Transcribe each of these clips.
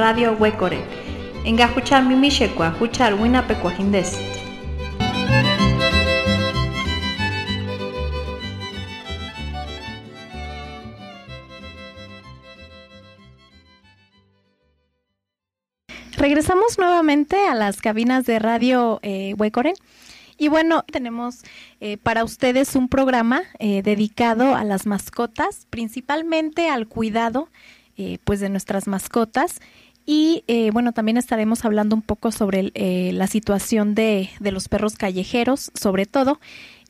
Radio Huecore. Enga huchar mimishekwa, huchar winapecuajindesit. Regresamos nuevamente a las cabinas de radio eh. Y bueno, tenemos eh, para ustedes un programa eh, dedicado a las mascotas, principalmente al cuidado eh, pues de nuestras mascotas. Y eh, bueno, también estaremos hablando un poco sobre eh, la situación de, los perros callejeros, sobre todo,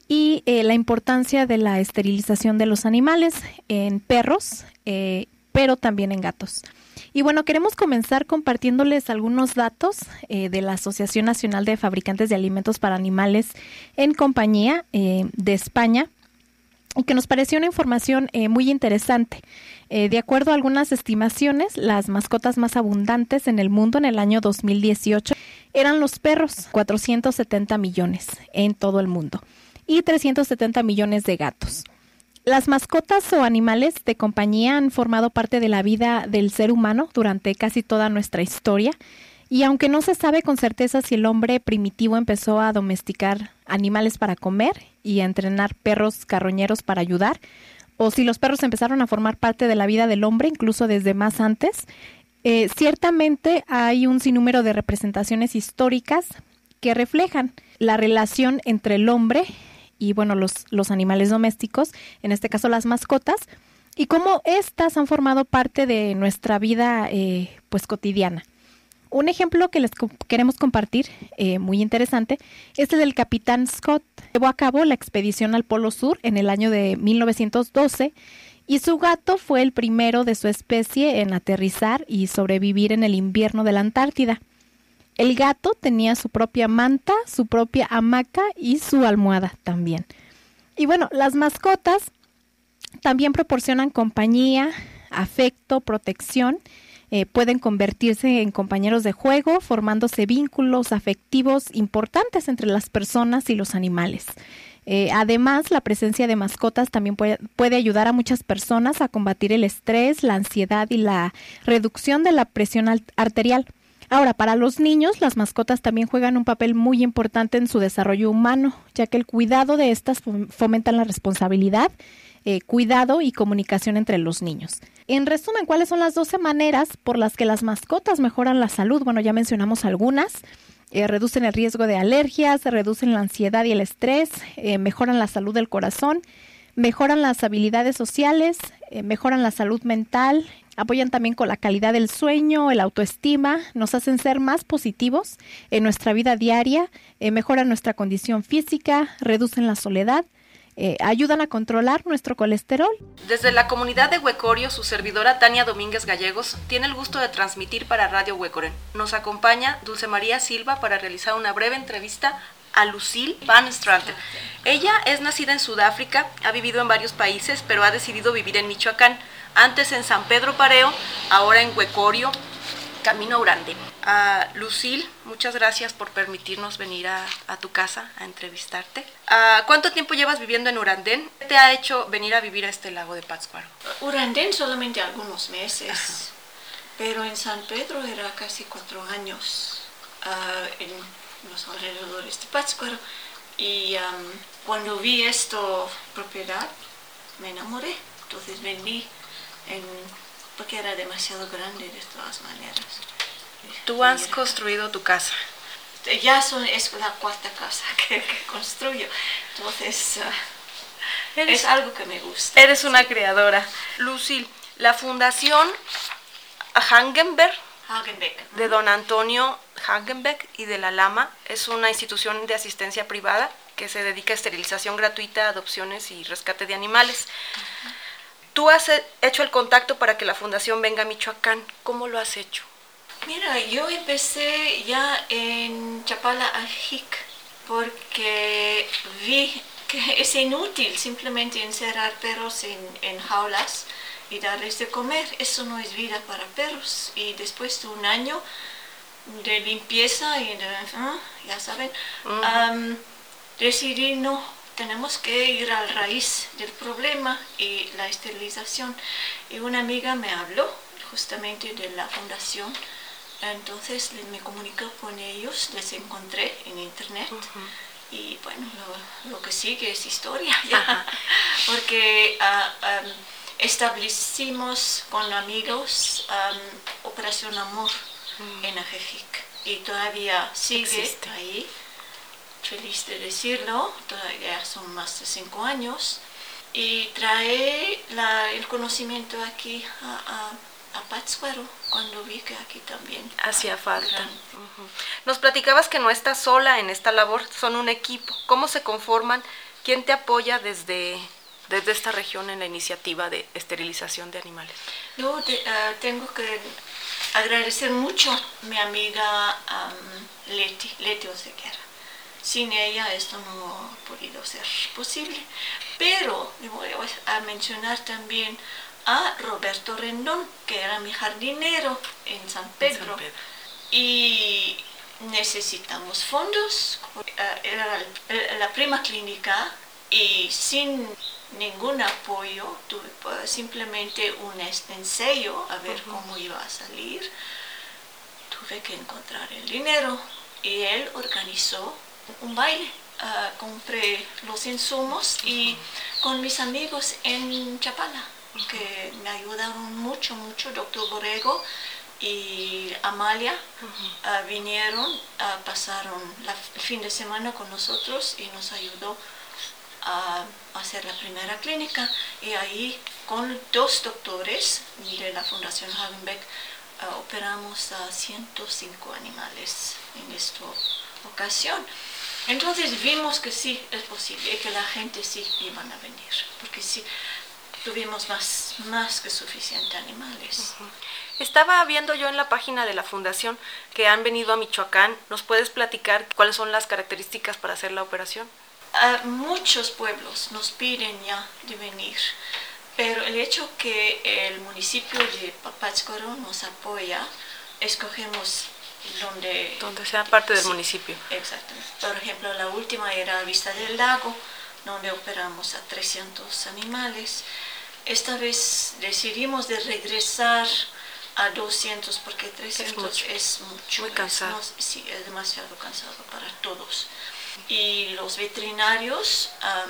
y eh, la importancia de la esterilización de los animales en perros, eh, pero también en gatos. Y bueno, queremos comenzar compartiéndoles algunos datos de la Asociación Nacional de Fabricantes de Alimentos para Animales en compañía de España que nos pareció una información muy interesante. Eh, de acuerdo a algunas estimaciones, las mascotas más abundantes en el mundo en el año 2018 eran los perros, 470 millones en todo el mundo, y 370 millones de gatos. Las mascotas o animales de compañía han formado parte de la vida del ser humano durante casi toda nuestra historia. Y aunque no se sabe con certeza si el hombre primitivo empezó a domesticar animales para comer y a entrenar perros carroñeros para ayudar, o si los perros empezaron a formar parte de la vida del hombre incluso desde más antes, eh, ciertamente hay un sinnúmero de representaciones históricas que reflejan la relación entre el hombre y bueno, los, los animales domésticos, en este caso las mascotas, y cómo éstas han formado parte de nuestra vida eh, pues cotidiana. Un ejemplo que les queremos compartir, eh, muy interesante, es el del capitán Scott. Llevó a cabo la expedición al Polo Sur en el año de 1912 y su gato fue el primero de su especie en aterrizar y sobrevivir en el invierno de la Antártida. El gato tenía su propia manta, su propia hamaca y su almohada también. Y bueno, las mascotas también proporcionan compañía, afecto, protección. Eh, pueden convertirse en compañeros de juego, formándose vínculos afectivos importantes entre las personas y los animales. Eh, además, la presencia de mascotas también puede, puede, ayudar a muchas personas a combatir el estrés, la ansiedad y la reducción de la presión arterial. Ahora, para los niños, las mascotas también juegan un papel muy importante en su desarrollo humano, ya que el cuidado de estas fomenta la responsabilidad, eh, cuidado y comunicación entre los niños. En resumen, ¿cuáles son las 12 maneras por las que las mascotas mejoran la salud? Bueno, ya mencionamos algunas. Eh, reducen el riesgo de alergias, reducen la ansiedad y el estrés, eh, mejoran la salud del corazón, mejoran las habilidades sociales, eh, mejoran la salud mental, apoyan también con la calidad del sueño, el autoestima, nos hacen ser más positivos en nuestra vida diaria, mejoran nuestra condición física, reducen la soledad. Eh, ayudan a controlar nuestro colesterol. Desde la comunidad de Huecorio, su servidora Tania Domínguez Gallegos tiene el gusto de transmitir para Radio Huecoren. Nos acompaña Dulce María Silva para realizar una breve entrevista a Lucille Van Straten. Ella es nacida en Sudáfrica, ha vivido en varios países, pero ha decidido vivir en Michoacán. Antes en San Pedro Pareo, ahora en Huecorio, camino a Urande. Uh, Lucille, muchas gracias por permitirnos venir a, a tu casa a entrevistarte. Uh, ¿Cuánto tiempo llevas viviendo en Urandén? ¿Qué te ha hecho venir a vivir a este lago de Pátzcuaro? Urandén solamente algunos meses, Ajá. pero en San Pedro era casi cuatro años. Uh, en los alrededores de Pátzcuaro y um, cuando vi esta propiedad me enamoré, entonces vendí en, porque era demasiado grande de todas maneras. Tú has construido tu casa. Ya son, es la cuarta casa que, que construyo, entonces uh, eres, es algo que me gusta. Eres una creadora. Lucille, la fundación Hangenberg Hagenbeck. de don Antonio Hagenbeck y de la Lama es una institución de asistencia privada que se dedica a esterilización gratuita, adopciones y rescate de animales. Uh -huh. Tú has hecho el contacto para que la fundación venga a Michoacán. ¿Cómo lo has hecho? Mira, yo empecé ya en Chapala Ajic porque vi que es inútil simplemente encerrar perros en, en jaulas y darles de comer. Eso no es vida para perros. Y después de un año de limpieza y de, ¿eh? ya saben, uh -huh. um, decidí no, tenemos que ir al raíz del problema y la esterilización. Y una amiga me habló justamente de la fundación. Entonces me comunico con ellos, les encontré en internet. Y bueno, lo, que sigue es historia. Ya, porque ah, establecimos con amigos Operación Amor mm. en Ajejic. Y todavía sigue ahí, feliz de decirlo, todavía son más de cinco años y trae el conocimiento aquí a, a, Pátzcuaro cuando vi que aquí también hacía falta. Nos platicabas que no estás sola en esta labor, son un equipo. ¿Cómo se conforman? ¿Quién te apoya desde, desde esta región en la iniciativa de esterilización de animales? Yo ah, tengo que agradecer mucho a mi amiga Leti, Leti Oseguera. Sin ella esto no ha podido ser posible. Pero le voy a mencionar también a Roberto Rendón, que era mi jardinero en San Pedro. Y necesitamos fondos. Eh, era la prima clínica y sin ningún apoyo, tuve pues, simplemente un ensayo a ver cómo iba a salir. Tuve que encontrar el dinero y él organizó un baile. Ah, compré los insumos y con mis amigos en Chapala, que me ayudaron mucho, mucho, doctor Borrego y Amalia ah, vinieron, uh, pasaron el fin de semana con nosotros y nos ayudó a hacer la primera clínica y ahí con dos doctores de la Fundación Hagenbeck operamos a 105 animales en esta ocasión. Entonces vimos que sí es posible y que la gente sí iban a venir, porque sí tuvimos más, más que suficientes animales. Estaba viendo yo en la página de la fundación que han venido a Michoacán. ¿Nos puedes platicar cuáles son las características para hacer la operación? Muchos pueblos nos piden ya de venir, pero el hecho que el municipio de Pátzcuaro nos apoya, escogemos donde... Donde sea parte del municipio. Exactamente. Por ejemplo, la última era Vista del Lago, donde operamos a 300 animales. Esta vez decidimos de regresar a 200 porque 300 es mucho. Muy cansado. sí, es demasiado cansado para todos y los veterinarios, ah,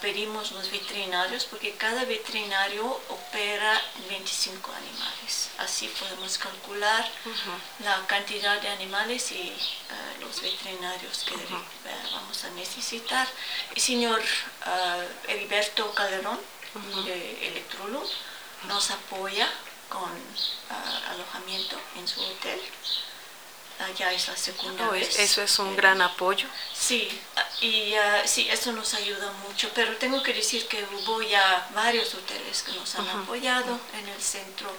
pedimos los veterinarios porque cada veterinario opera 25 animales. Así podemos calcular la cantidad de animales y ah, los veterinarios que vamos a necesitar. El señor uh, Heriberto Calderón de Electrolum nos apoya con alojamiento en su hotel ya es la segunda vez. Eso es un gran apoyo. Sí, y uh, sí, eso nos ayuda mucho, pero tengo que decir que hubo ya varios hoteles que nos han apoyado en el centro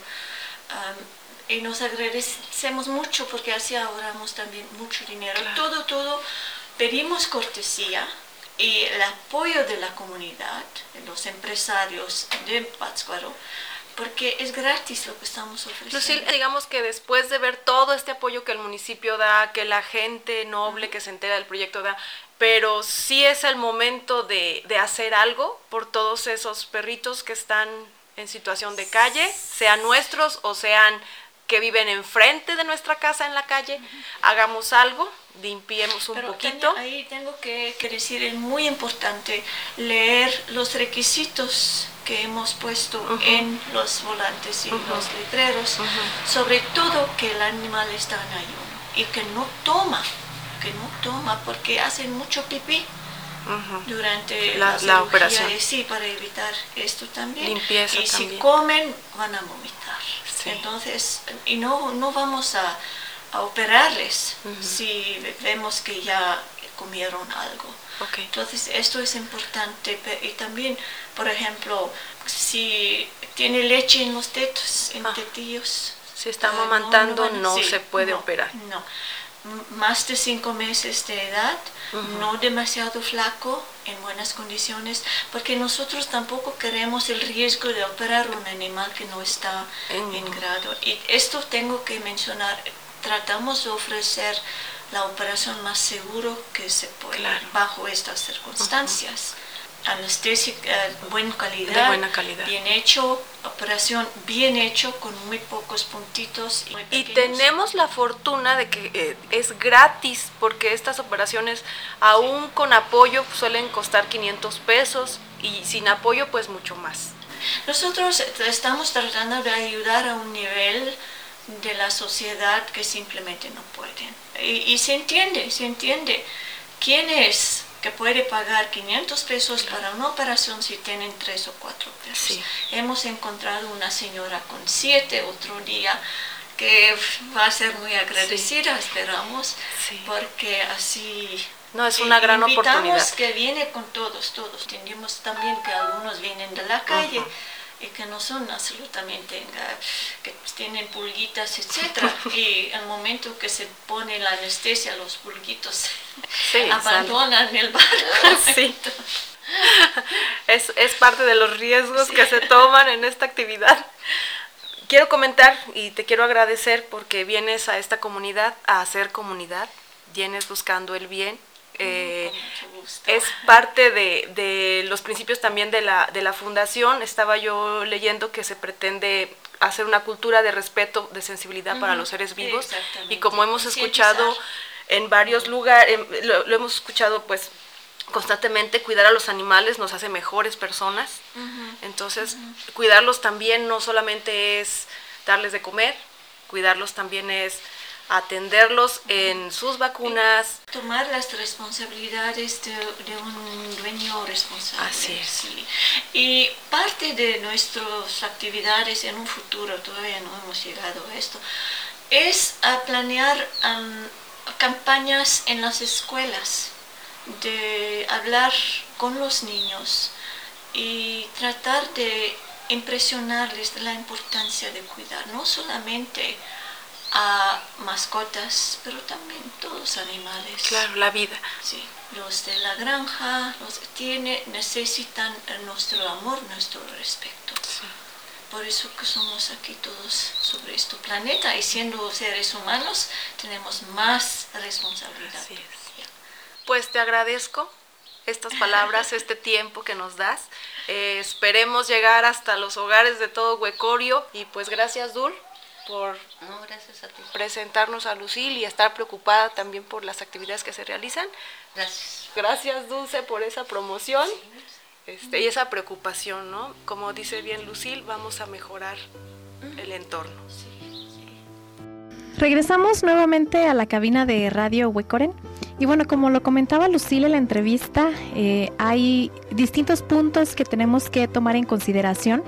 y nos agradecemos mucho porque así ahorramos también mucho dinero. Todo, todo, pedimos cortesía y el apoyo de la comunidad, de los empresarios de Pátzcuaro, porque es gratis lo que estamos ofreciendo. Lucil, digamos que después de ver todo este apoyo que el municipio da, que la gente noble que se entera del proyecto da, pero sí es el momento de, de hacer algo por todos esos perritos que están en situación de calle, sean nuestros o sean que viven enfrente de nuestra casa en la calle, hagamos algo, limpiemos un poquito. ahí tengo que, que, decir, es muy importante leer los requisitos que hemos puesto en los volantes y los letreros, sobre todo que el animal está en ayuno y que no toma, que no toma porque hacen mucho pipí. durante la, operación. sí, para evitar esto también. Limpieza y si comen, van a vomitar. Entonces, y no, no vamos a, operarles si vemos que ya comieron algo. Entonces, esto es importante. Y también, por ejemplo, si tiene leche en los tetos, en ah. tetillos. Si está ah, amamantando, no, se puede operar. No. Más de cinco meses de edad, no demasiado flaco, en buenas condiciones, porque nosotros tampoco queremos el riesgo de operar un animal que no está en grado. Y esto tengo que mencionar, tratamos de ofrecer la operación más seguro que se puede bajo estas circunstancias. anestésica de buena calidad, De buena calidad. bien hecho, operación bien hecho con muy pocos puntitos. muy Y tenemos la fortuna de que eh, es gratis, porque estas operaciones, aún con apoyo, suelen costar 500 pesos y sin apoyo, pues mucho más. Nosotros estamos tratando de ayudar a un nivel de la sociedad que simplemente no pueden. Y, y se entiende, se entiende. ¿Quién es que puede pagar 500 pesos para una operación si tienen tres o cuatro pesos? Sí. Hemos encontrado una señora con siete otro día que va a ser muy agradecida, esperamos, Sí. porque así... No, es eh, una gran oportunidad. que viene con todos, todos. Entendemos también que algunos vienen de la calle y que no son absolutamente, enga- que tienen pulguitas, etcétera. y al momento que se pone la anestesia, los pulguitos Sí, abandonan el barco. Sí. Es, es parte de los riesgos que se toman en esta actividad. Quiero comentar y te quiero agradecer porque vienes a esta comunidad a hacer comunidad, vienes buscando el bien. Eh, es parte de, de los principios también de la, de la fundación. Estaba yo leyendo que se pretende hacer una cultura de respeto, de sensibilidad para los seres vivos. Y como hemos escuchado en varios lugares, lo, lo hemos escuchado pues constantemente, cuidar a los animales nos hace mejores personas. Entonces, cuidarlos también no solamente es darles de comer, cuidarlos también es atenderlos en sus vacunas, tomar las responsabilidades de, de un dueño responsable. Así es. sí. Y parte de nuestras actividades en un futuro, todavía no hemos llegado a esto, es a planear am, campañas en las escuelas, de hablar con los niños y tratar de impresionarles de la importancia de cuidar, no solamente a mascotas, pero también todos animales. claro, la vida. Sí, los de la granja, los tiene, necesitan nuestro amor, nuestro respeto. Por eso que somos aquí todos sobre este planeta y siendo seres humanos tenemos más responsabilidad. Así es. Pues te agradezco estas palabras, este tiempo que nos das. Eh, esperemos llegar hasta los hogares de todo Huecorio y pues gracias Dul por No, gracias a ti. presentarnos a Lucil y estar preocupada también por las actividades que se realizan. Gracias. Gracias Dulce por esa promoción este, y esa preocupación, ¿no? Como dice bien Lucil, vamos a mejorar el entorno. Regresamos nuevamente a la cabina de Radio Huecoren. Y bueno, como lo comentaba Lucille en la entrevista, eh, hay distintos puntos que tenemos que tomar en consideración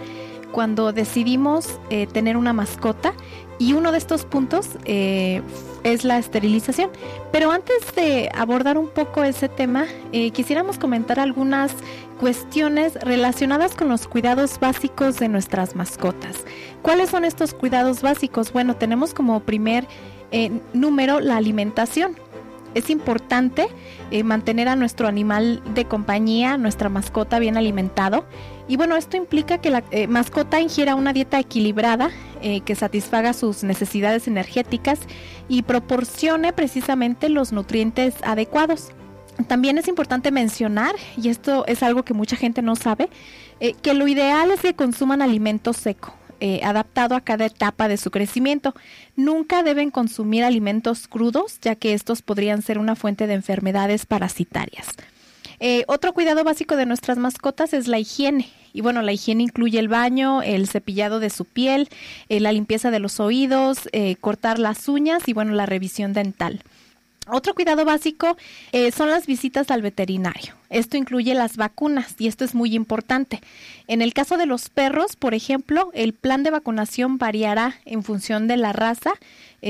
cuando decidimos eh, tener una mascota. Y uno de estos puntos eh, es la esterilización. Pero antes de abordar un poco ese tema, eh, quisiéramos comentar algunas cuestiones relacionadas con los cuidados básicos de nuestras mascotas. ¿Cuáles son estos cuidados básicos? Bueno, tenemos como primer eh, número la alimentación. Es importante eh, mantener a nuestro animal de compañía, nuestra mascota bien alimentado. Y bueno, esto implica que la eh, mascota ingiera una dieta equilibrada eh, que satisfaga sus necesidades energéticas y proporcione precisamente los nutrientes adecuados. También es importante mencionar, y esto es algo que mucha gente no sabe, que lo ideal es que consuman alimento seco, eh, adaptado a cada etapa de su crecimiento. Nunca deben consumir alimentos crudos, ya que estos podrían ser una fuente de enfermedades parasitarias. Eh, otro cuidado básico de nuestras mascotas es la higiene. Y bueno, la higiene incluye el baño, el cepillado de su piel, eh, la limpieza de los oídos, cortar las uñas y bueno, la revisión dental. Otro cuidado básico son las visitas al veterinario. Esto incluye las vacunas y esto es muy importante. En el caso de los perros, por ejemplo, el plan de vacunación variará en función de la raza,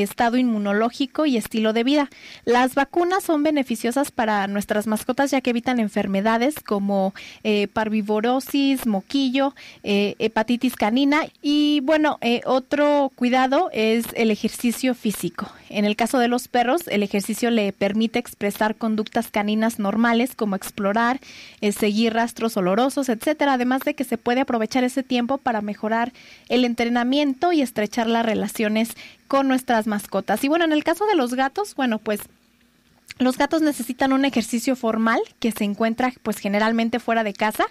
estado inmunológico y estilo de vida. Las vacunas son beneficiosas para nuestras mascotas ya que evitan enfermedades como eh, parvivorosis, moquillo, eh, hepatitis canina y bueno, eh, otro cuidado es el ejercicio físico. En el caso de los perros, el ejercicio le permite expresar conductas caninas normales como explorar, eh, seguir rastros olorosos, etcétera, además de que se puede aprovechar ese tiempo para mejorar el entrenamiento y estrechar las relaciones con nuestras mascotas. Y bueno, en el caso de los gatos, bueno, pues Los gatos necesitan un ejercicio formal que se encuentra pues generalmente fuera de casa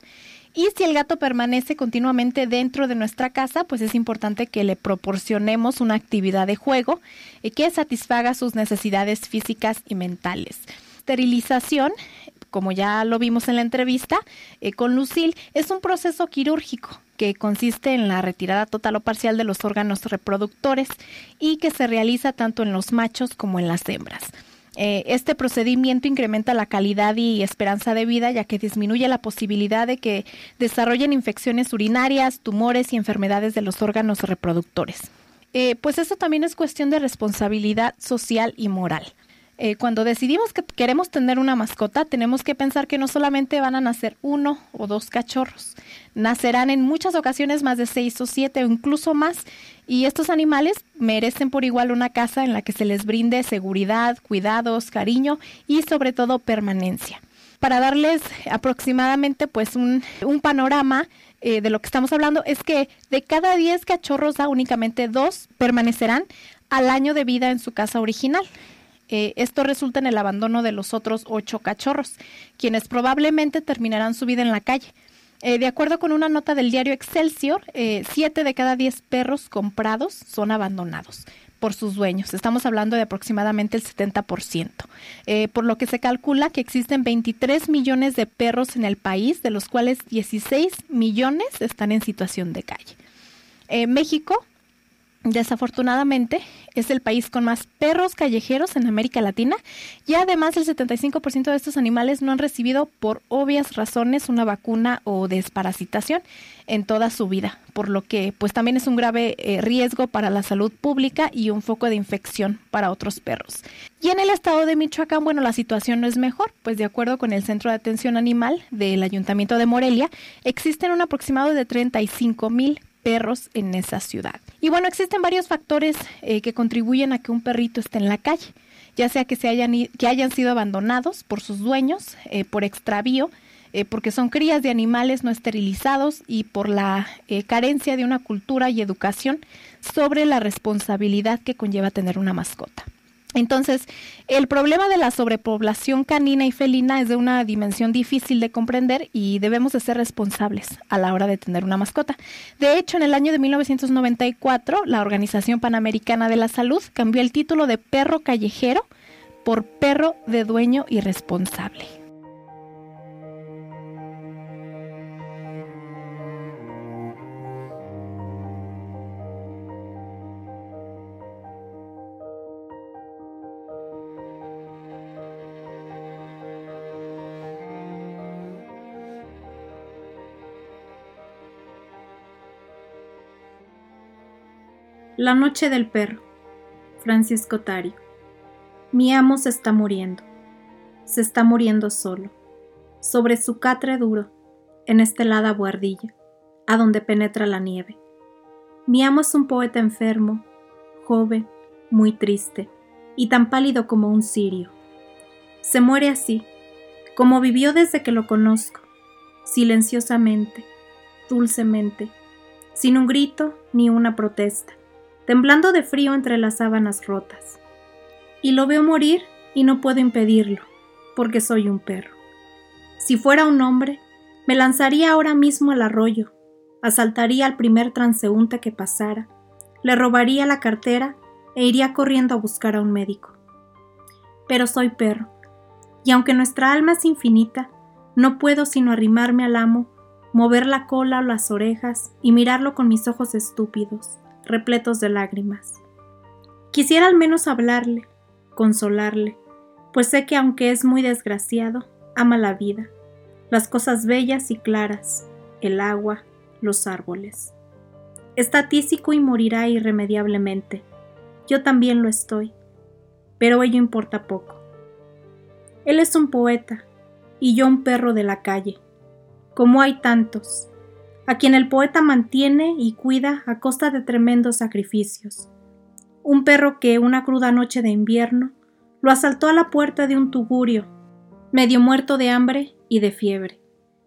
y si el gato permanece continuamente dentro de nuestra casa, pues es importante que le proporcionemos una actividad de juego y que satisfaga sus necesidades físicas y mentales. Esterilización, como ya lo vimos en la entrevista eh, con Lucille, es un proceso quirúrgico que consiste en la retirada total o parcial de los órganos reproductores y que se realiza tanto en los machos como en las hembras. Eh, este procedimiento incrementa la calidad y esperanza de vida ya que disminuye la posibilidad de que desarrollen infecciones urinarias, tumores y enfermedades de los órganos reproductores. Eh, pues eso también es cuestión de responsabilidad social y moral. Eh, cuando decidimos que queremos tener una mascota, tenemos que pensar que no solamente van a nacer uno o dos cachorros, nacerán en muchas ocasiones más de seis o siete o incluso más, y estos animales merecen por igual una casa en la que se les brinde seguridad, cuidados, cariño y sobre todo permanencia. Para darles aproximadamente pues un, panorama eh, de lo que estamos hablando es que de cada 10 cachorros únicamente dos permanecerán al año de vida en su casa original. Eh, esto resulta en el abandono de los otros ocho cachorros, quienes probablemente terminarán su vida en la calle. Eh, de acuerdo con una nota del diario Excelsior, eh, siete de cada diez perros comprados son abandonados por sus dueños. Estamos hablando de aproximadamente el 70%, por lo que se calcula que existen 23 millones de perros en el país, de los cuales 16 millones están en situación de calle. México Desafortunadamente, es el país con más perros callejeros en América Latina y además el 75% de estos animales no han recibido por obvias razones una vacuna o desparasitación en toda su vida, por lo que pues también es un grave eh, riesgo para la salud pública y un foco de infección para otros perros. Y en el estado de Michoacán, bueno, la situación no es mejor, pues de acuerdo con el Centro de Atención Animal del Ayuntamiento de Morelia, existen un aproximado de 35 mil perros en esa ciudad. Y bueno, existen varios factores eh, que contribuyen a que un perrito esté en la calle, ya sea que, se hayan, que hayan sido abandonados por sus dueños, eh, por extravío, eh, porque son crías de animales no esterilizados y por la carencia de una cultura y educación sobre la responsabilidad que conlleva tener una mascota. Entonces, el problema de la sobrepoblación canina y felina es de una dimensión difícil de comprender y debemos de ser responsables a la hora de tener una mascota. De hecho, en el año de 1994, la Organización Panamericana de la Salud cambió el título de perro callejero por perro de dueño irresponsable. La noche del perro. Francisco Tario. Mi amo se está muriendo. Se está muriendo solo. Sobre su catre duro, en esta helada buhardilla, a donde penetra la nieve. Mi amo es un poeta enfermo, joven, muy triste, y tan pálido como un cirio. Se muere así, como vivió desde que lo conozco, silenciosamente, dulcemente, sin un grito ni una protesta temblando de frío entre las sábanas rotas. Y lo veo morir y no puedo impedirlo, porque soy un perro. Si fuera un hombre, me lanzaría ahora mismo al arroyo, asaltaría al primer transeúnte que pasara, le robaría la cartera e iría corriendo a buscar a un médico. Pero soy perro, y aunque nuestra alma es infinita, no puedo sino arrimarme al amo, mover la cola o las orejas y mirarlo con mis ojos estúpidos, repletos de lágrimas. Quisiera al menos hablarle, consolarle, pues sé que aunque es muy desgraciado, ama la vida, las cosas bellas y claras, el agua, los árboles. Está tísico y morirá irremediablemente. Yo también lo estoy, pero ello importa poco. Él es un poeta y yo un perro de la calle. Como hay tantos, a quien el poeta mantiene y cuida a costa de tremendos sacrificios. Un perro que una cruda noche de invierno lo asaltó a la puerta de un tugurio, medio muerto de hambre y de fiebre.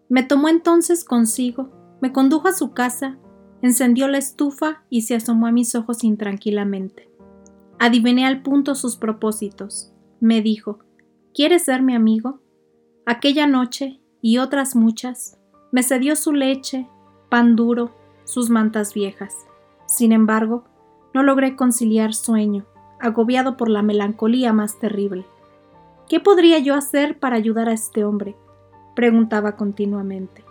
Me tomó entonces consigo, me condujo a su casa, encendió la estufa y se asomó a mis ojos intranquilamente. Adiviné al punto sus propósitos. Me dijo, ¿Quieres ser mi amigo? Aquella noche, y otras muchas, me cedió su leche, pan duro, sus mantas viejas. Sin embargo, no logré conciliar sueño, agobiado por la melancolía más terrible. ¿Qué podría yo hacer para ayudar a este hombre? preguntaba continuamente.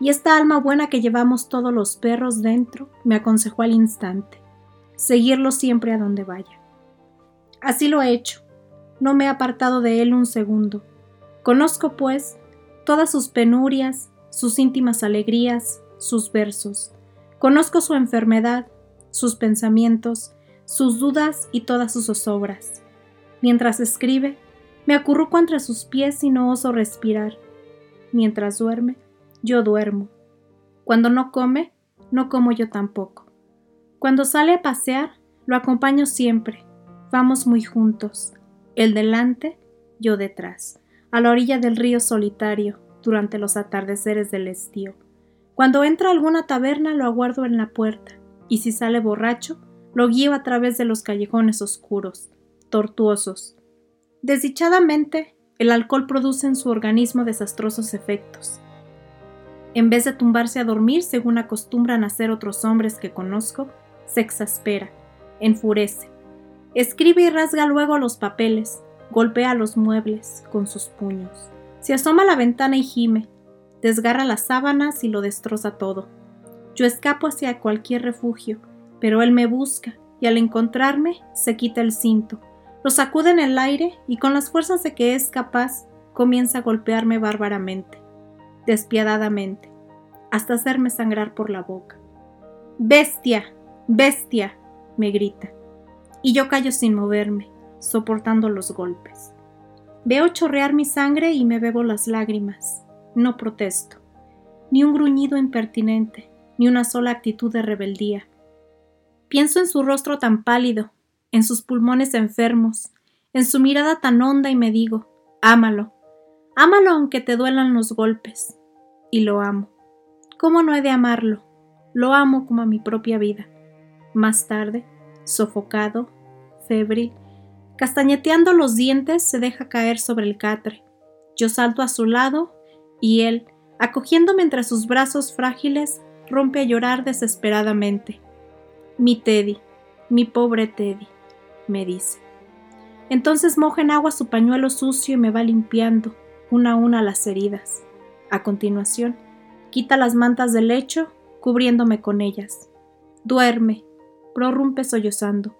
Y esta alma buena que llevamos todos los perros dentro me aconsejó al instante, seguirlo siempre a donde vaya. Así lo he hecho, no me he apartado de él un segundo. Conozco, pues, todas sus penurias, sus íntimas alegrías, sus versos. Conozco su enfermedad, sus pensamientos, sus dudas y todas sus zozobras. Mientras escribe, me acurruco entre sus pies y no oso respirar. Mientras duerme, yo duermo. Cuando no come, no como yo tampoco. Cuando sale a pasear, lo acompaño siempre. Vamos muy juntos. Él delante, yo detrás, a la orilla del río solitario, durante los atardeceres del estío. Cuando entra a alguna taberna, lo aguardo en la puerta, y si sale borracho, lo guío a través de los callejones oscuros, tortuosos. Desdichadamente, el alcohol produce en su organismo desastrosos efectos. En vez de tumbarse a dormir según acostumbran hacer otros hombres que conozco, se exaspera, enfurece. Escribe y rasga luego los papeles, golpea los muebles con sus puños. Se asoma a la ventana y gime, desgarra las sábanas y lo destroza todo. Yo escapo hacia cualquier refugio, pero él me busca y al encontrarme se quita el cinto, lo sacude en el aire y con las fuerzas de que es capaz comienza a golpearme bárbaramente despiadadamente, hasta hacerme sangrar por la boca. Bestia, bestia, me grita, y yo callo sin moverme, soportando los golpes. Veo chorrear mi sangre y me bebo las lágrimas. No protesto, ni un gruñido impertinente, ni una sola actitud de rebeldía. Pienso en su rostro tan pálido, en sus pulmones enfermos, en su mirada tan honda y me digo, ámalo, Ámalo aunque te duelan los golpes. Y lo amo. ¿Cómo no he de amarlo? Lo amo como a mi propia vida. Más tarde, sofocado, febril, castañeteando los dientes, se deja caer sobre el catre. Yo salto a su lado y él, acogiéndome entre sus brazos frágiles, rompe a llorar desesperadamente. Mi Teddy, mi pobre Teddy, me dice. Entonces moja en agua su pañuelo sucio y me va limpiando, una a una las heridas. A continuación, quita las mantas del lecho, cubriéndome con ellas. Duerme, prorrumpe sollozando.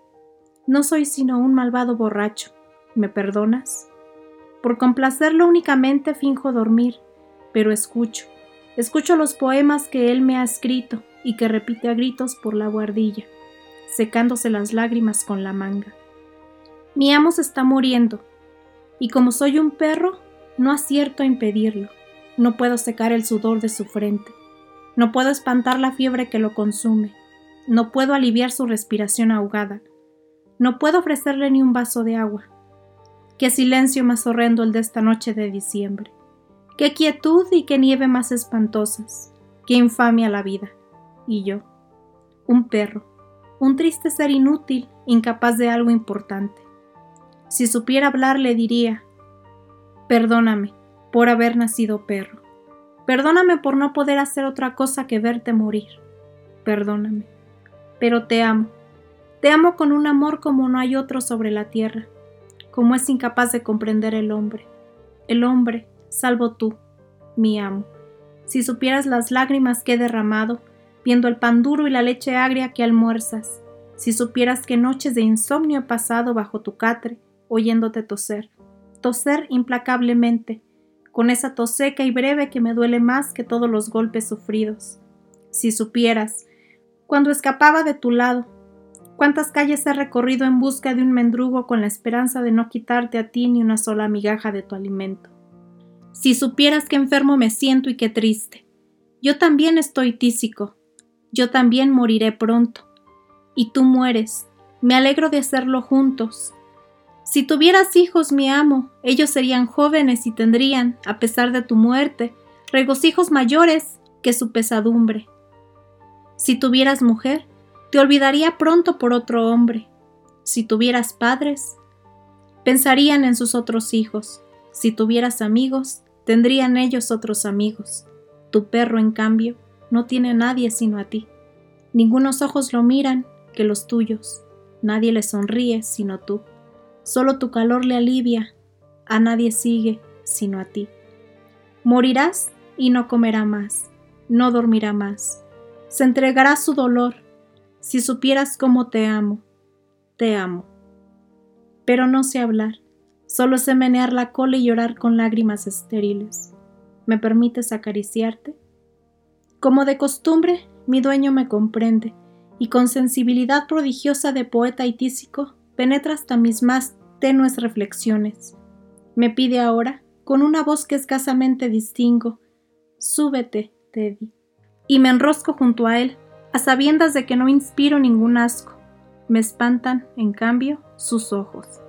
No soy sino un malvado borracho. ¿Me perdonas? Por complacerlo únicamente finjo dormir, pero escucho, escucho los poemas que él me ha escrito y que repite a gritos por la guardilla, secándose las lágrimas con la manga. Mi amo se está muriendo, y como soy un perro, no acierto a impedirlo. No puedo secar el sudor de su frente. No puedo espantar la fiebre que lo consume. No puedo aliviar su respiración ahogada. No puedo ofrecerle ni un vaso de agua. Qué silencio más horrendo el de esta noche de diciembre. Qué quietud y qué nieve más espantosas. Qué infamia la vida. Y yo, un perro, un triste ser inútil, incapaz de algo importante. Si supiera hablar le diría, Perdóname por haber nacido perro. Perdóname por no poder hacer otra cosa que verte morir. Perdóname. Pero te amo. Te amo con un amor como no hay otro sobre la tierra, como es incapaz de comprender el hombre. El hombre, salvo tú, mi amo. Si supieras las lágrimas que he derramado, viendo el pan duro y la leche agria que almuerzas, si supieras qué noches de insomnio he pasado bajo tu catre, oyéndote toser, toser implacablemente, con esa tos seca y breve que me duele más que todos los golpes sufridos. Si supieras, cuando escapaba de tu lado, cuántas calles he recorrido en busca de un mendrugo con la esperanza de no quitarte a ti ni una sola migaja de tu alimento. Si supieras qué enfermo me siento y qué triste. Yo también estoy tísico. Yo también moriré pronto. Y tú mueres. Me alegro de hacerlo juntos. Si tuvieras hijos, mi amo, ellos serían jóvenes y tendrían, a pesar de tu muerte, regocijos mayores que su pesadumbre. Si tuvieras mujer, te olvidaría pronto por otro hombre. Si tuvieras padres, Pensarían en sus otros hijos. Si tuvieras amigos, tendrían ellos otros amigos. Tu perro, en cambio, no tiene a nadie sino a ti. Ningunos ojos lo miran que los tuyos. Nadie le sonríe sino tú. Solo tu calor le alivia. A nadie sigue sino a ti. Morirás y no comerá más. No dormirá más. Se entregará su dolor. Si supieras cómo te amo. Te amo pero no sé hablar. Solo sé menear la cola y llorar con lágrimas estériles. ¿Me permites acariciarte? Como de costumbre, mi dueño me comprende, y con sensibilidad prodigiosa de poeta y tísico, penetra hasta mis más tenues reflexiones. Me pide ahora, con una voz que escasamente distingo, Súbete, Teddy. Y me enrosco junto a él, a sabiendas de que no inspiro ningún asco. Me espantan, en cambio, sus ojos.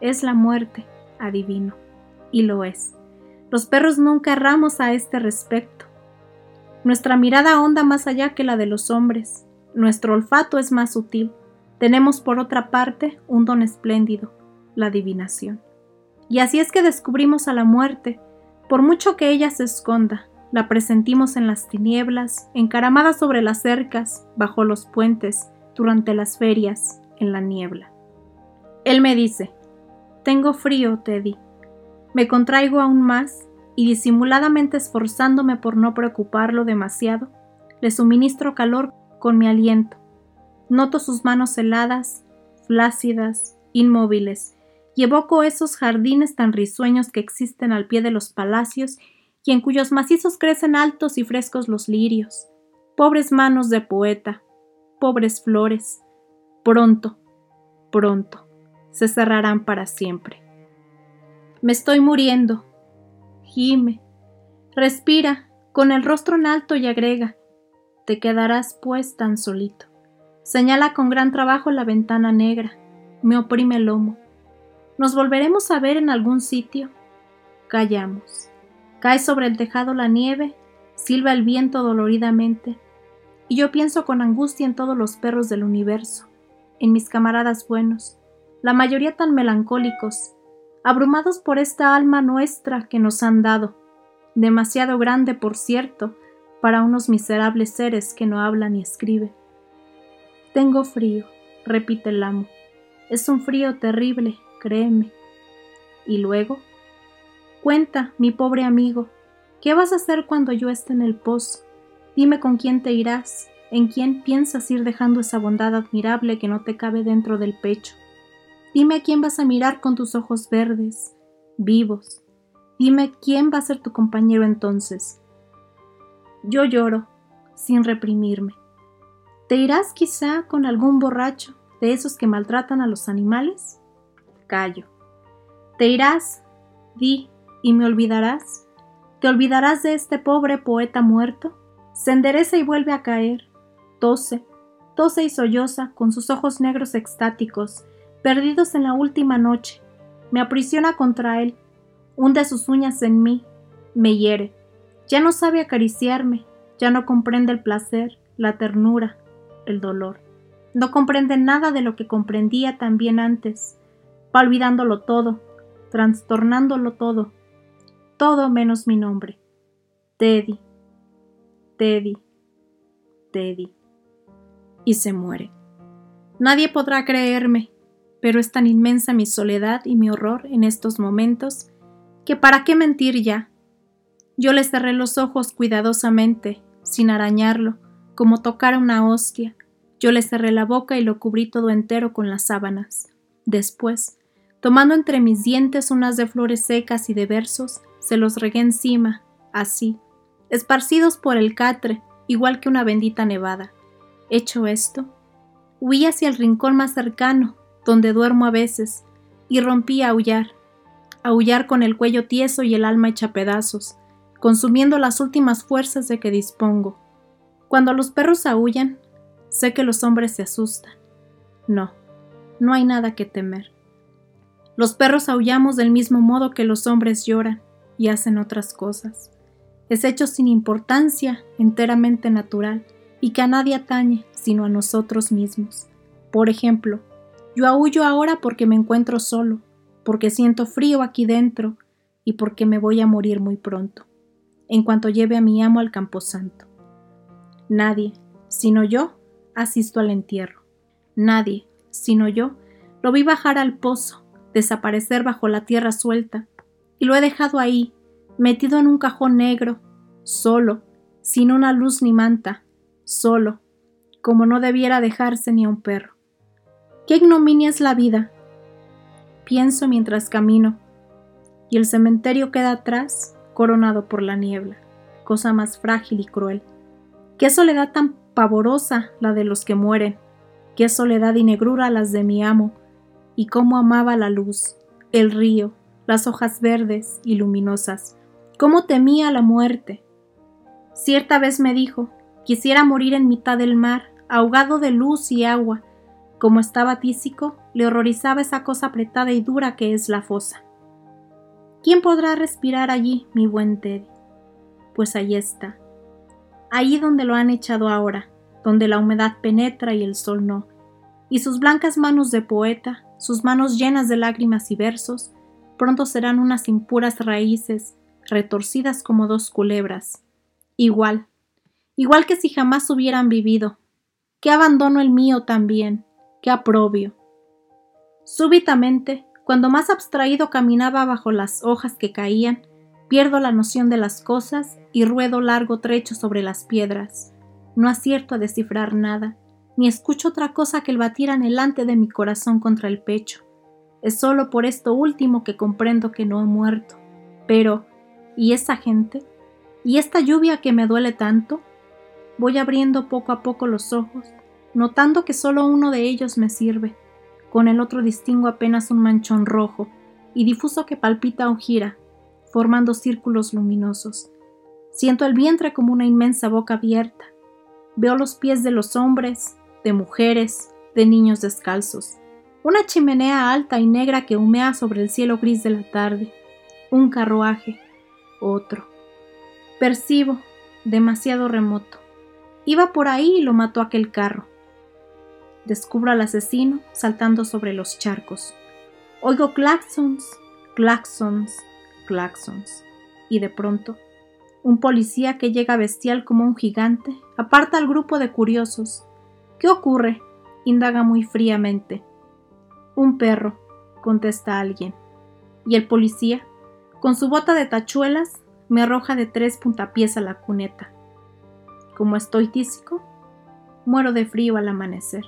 Es la muerte, adivino. Y lo es. Los perros nunca erramos a este respecto. Nuestra mirada honda más allá que la de los hombres. Nuestro olfato es más sutil. Tenemos por otra parte un don espléndido, la adivinación. Y así es que descubrimos a la muerte, por mucho que ella se esconda, la presentimos en las tinieblas, encaramada sobre las cercas, bajo los puentes, durante las ferias, en la niebla. Él me dice, Tengo frío, Teddy. Me contraigo aún más y disimuladamente esforzándome por no preocuparlo demasiado, le suministro calor con mi aliento. Noto sus manos heladas, flácidas, inmóviles, y evoco esos jardines tan risueños que existen al pie de los palacios y en cuyos macizos crecen altos y frescos los lirios. Pobres manos de poeta, pobres flores. Pronto, pronto se cerrarán para siempre. Me estoy muriendo. Gime. Respira, con el rostro en alto y agrega. Te quedarás pues tan solito. Señala con gran trabajo la ventana negra. Me oprime el lomo. ¿Nos volveremos a ver en algún sitio? Callamos. Cae sobre el tejado la nieve, silba el viento doloridamente, y yo pienso con angustia en todos los perros del universo, en mis camaradas buenos, la mayoría tan melancólicos, abrumados por esta alma nuestra que nos han dado, demasiado grande, por cierto, para unos miserables seres que no hablan ni escriben. Tengo frío, repite el amo. Es un frío terrible, créeme. Y luego, cuenta, mi pobre amigo, ¿qué vas a hacer cuando yo esté en el pozo? Dime con quién te irás, en quién piensas ir dejando esa bondad admirable que no te cabe dentro del pecho. Dime a quién vas a mirar con tus ojos verdes, vivos. Dime quién va a ser tu compañero entonces. Yo lloro, sin reprimirme. ¿Te irás quizá con algún borracho de esos que maltratan a los animales? Callo. ¿Te irás? Di, y me olvidarás. ¿Te olvidarás de este pobre poeta muerto? Se endereza y vuelve a caer. Tose, tose y solloza con sus ojos negros extáticos perdidos en la última noche. Me aprisiona contra él, hunde sus uñas en mí, me hiere. Ya no sabe acariciarme, ya no comprende el placer, la ternura, el dolor. No comprende nada de lo que comprendía también antes. Va olvidándolo todo, trastornándolo todo, todo menos mi nombre. Teddy, Teddy, Teddy. Y se muere. Nadie podrá creerme, pero es tan inmensa mi soledad y mi horror en estos momentos que para qué mentir ya. Yo le cerré los ojos cuidadosamente, sin arañarlo, como tocar una hostia. Yo le cerré la boca y lo cubrí todo entero con las sábanas. Después, tomando entre mis dientes unas de flores secas y de versos, se los regué encima, así, esparcidos por el catre, igual que una bendita nevada. Hecho esto, huí hacia el rincón más cercano, donde duermo a veces, y rompí a aullar, aullar con el cuello tieso y el alma hecha pedazos, consumiendo las últimas fuerzas de que dispongo. Cuando los perros aullan, sé que los hombres se asustan. No, no hay nada que temer. Los perros aullamos del mismo modo que los hombres lloran y hacen otras cosas. Es hecho sin importancia, enteramente natural, y que a nadie atañe sino a nosotros mismos. Por ejemplo, yo aullo ahora porque me encuentro solo. porque siento frío aquí dentro y porque me voy a morir muy pronto, en cuanto lleve a mi amo al camposanto. Nadie, sino yo, asisto al entierro. Nadie, sino yo, lo vi bajar al pozo, desaparecer bajo la tierra suelta, y lo he dejado ahí, metido en un cajón negro, solo, sin una luz ni manta, solo, como no debiera dejarse ni a un perro. Qué ignominia es la vida. Pienso mientras camino, y el cementerio queda atrás, coronado por la niebla, cosa más frágil y cruel. Qué soledad tan pavorosa la de los que mueren, qué soledad y negrura las de mi amo, y cómo amaba la luz, el río, las hojas verdes y luminosas, cómo temía la muerte. Cierta vez me dijo, quisiera morir en mitad del mar, ahogado de luz y agua. Como estaba tísico, le horrorizaba esa cosa apretada y dura que es la fosa. ¿Quién podrá respirar allí, mi buen Teddy? Pues allí está, allí donde lo han echado ahora, donde la humedad penetra y el sol no, y sus blancas manos de poeta, sus manos llenas de lágrimas y versos, pronto serán unas impuras raíces, retorcidas como dos culebras. Igual, igual que si jamás hubieran vivido. Qué abandono el mío también, qué aprobio. Súbitamente, cuando más abstraído caminaba bajo las hojas que caían, pierdo la noción de las cosas y ruedo largo trecho sobre las piedras. No acierto a descifrar nada, ni escucho otra cosa que el batir anhelante de mi corazón contra el pecho. Es solo por esto último que comprendo que no he muerto. Pero, ¿y esa gente? ¿Y esta lluvia que me duele tanto? Voy abriendo poco a poco los ojos, notando que solo uno de ellos me sirve. Con el otro distingo apenas un manchón rojo y difuso que palpita o gira, formando círculos luminosos. Siento el vientre como una inmensa boca abierta. Veo los pies de los hombres, de mujeres, de niños descalzos una chimenea alta y negra que humea sobre el cielo gris de la tarde, un carruaje, otro. Percibo, demasiado remoto. Iba por ahí y lo mató aquel carro. Descubro al asesino saltando sobre los charcos. Oigo claxons, claxons, claxons. Y de pronto, un policía que llega bestial como un gigante aparta al grupo de curiosos. ¿Qué ocurre? indaga muy fríamente. Un perro, contesta alguien. Y el policía, con su bota de tachuelas, me arroja de tres puntapiés a la cuneta. Como estoy tísico, muero de frío al amanecer.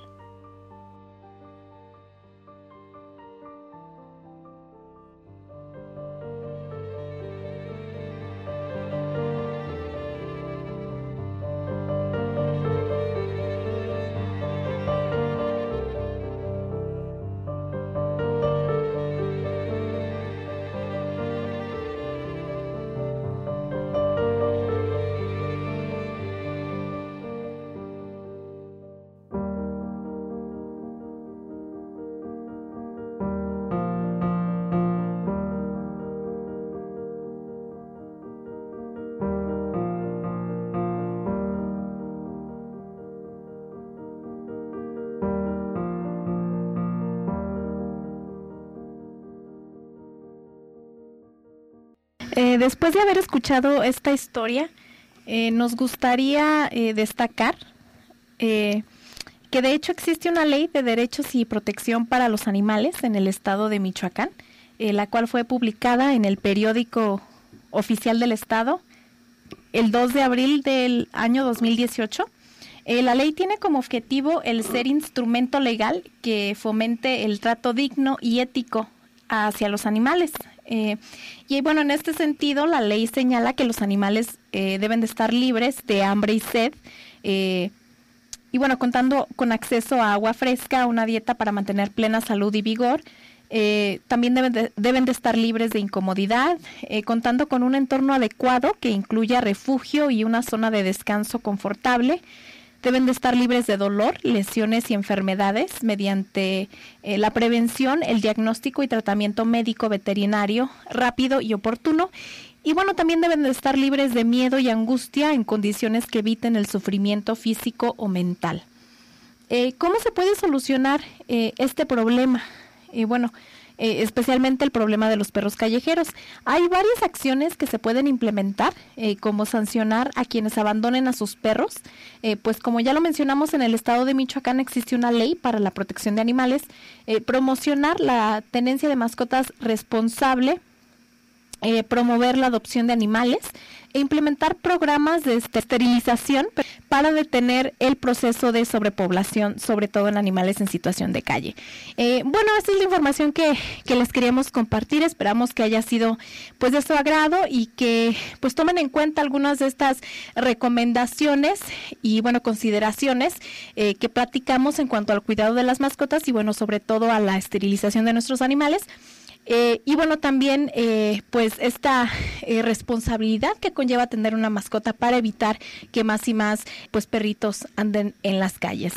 Eh, después de haber escuchado esta historia, eh, nos gustaría eh, destacar que de hecho existe una ley de derechos y protección para los animales en el estado de Michoacán, la cual fue publicada en el periódico oficial del estado el 2 de abril del año 2018. la ley tiene como objetivo el ser instrumento legal que fomente el trato digno y ético hacia los animales, eh, y bueno, en este sentido, la ley señala que los animales eh, deben de estar libres de hambre y sed. Eh, y bueno, contando con acceso a agua fresca, una dieta para mantener plena salud y vigor. también deben de, deben de, estar libres de incomodidad, contando con un entorno adecuado que incluya refugio y una zona de descanso confortable deben de estar libres de dolor, lesiones y enfermedades mediante eh, la prevención, el diagnóstico y tratamiento médico veterinario rápido y oportuno. Y bueno, también deben de estar libres de miedo y angustia en condiciones que eviten el sufrimiento físico o mental. Eh, ¿Cómo se puede solucionar eh, este problema? bueno, eh, especialmente el problema de los perros callejeros. Hay varias acciones que se pueden implementar, eh, como sancionar a quienes abandonen a sus perros, eh, pues como ya lo mencionamos en el estado de Michoacán existe una ley para la protección de animales, promocionar la tenencia de mascotas responsable promover la adopción de animales e implementar programas de esterilización para detener el proceso de sobrepoblación, sobre todo en animales en situación de calle. Eh, bueno, esta es la información que, que, les queríamos compartir. Esperamos que haya sido pues de su agrado y que pues tomen en cuenta algunas de estas recomendaciones y bueno consideraciones eh, que platicamos en cuanto al cuidado de las mascotas y bueno sobre todo a la esterilización de nuestros animales. Eh, y bueno, también eh, pues esta eh, responsabilidad que conlleva tener una mascota para evitar que más y más pues perritos anden en las calles.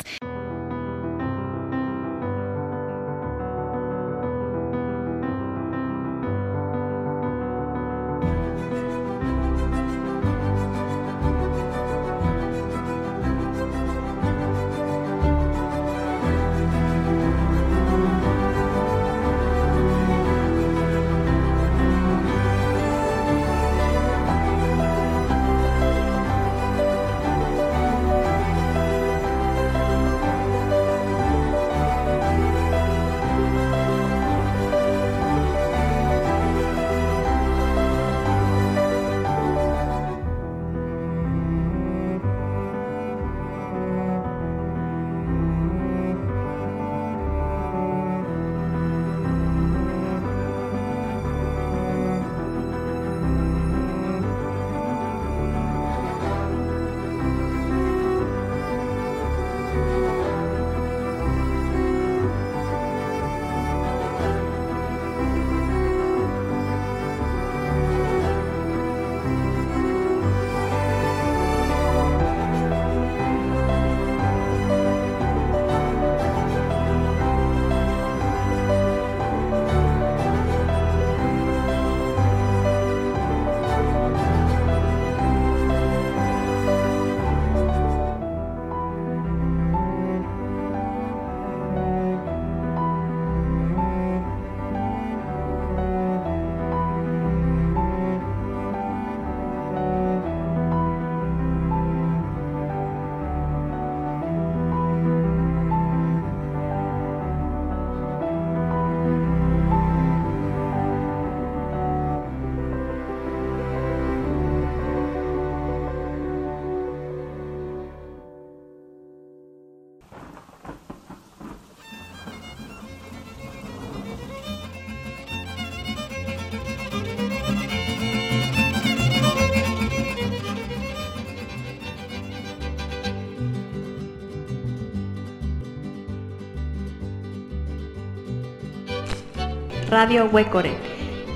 Radio Huecore.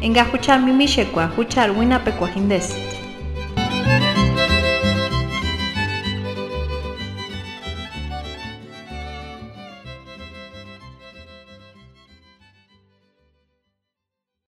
Engajuchar mimishekwa, huchar wina pecuajindes.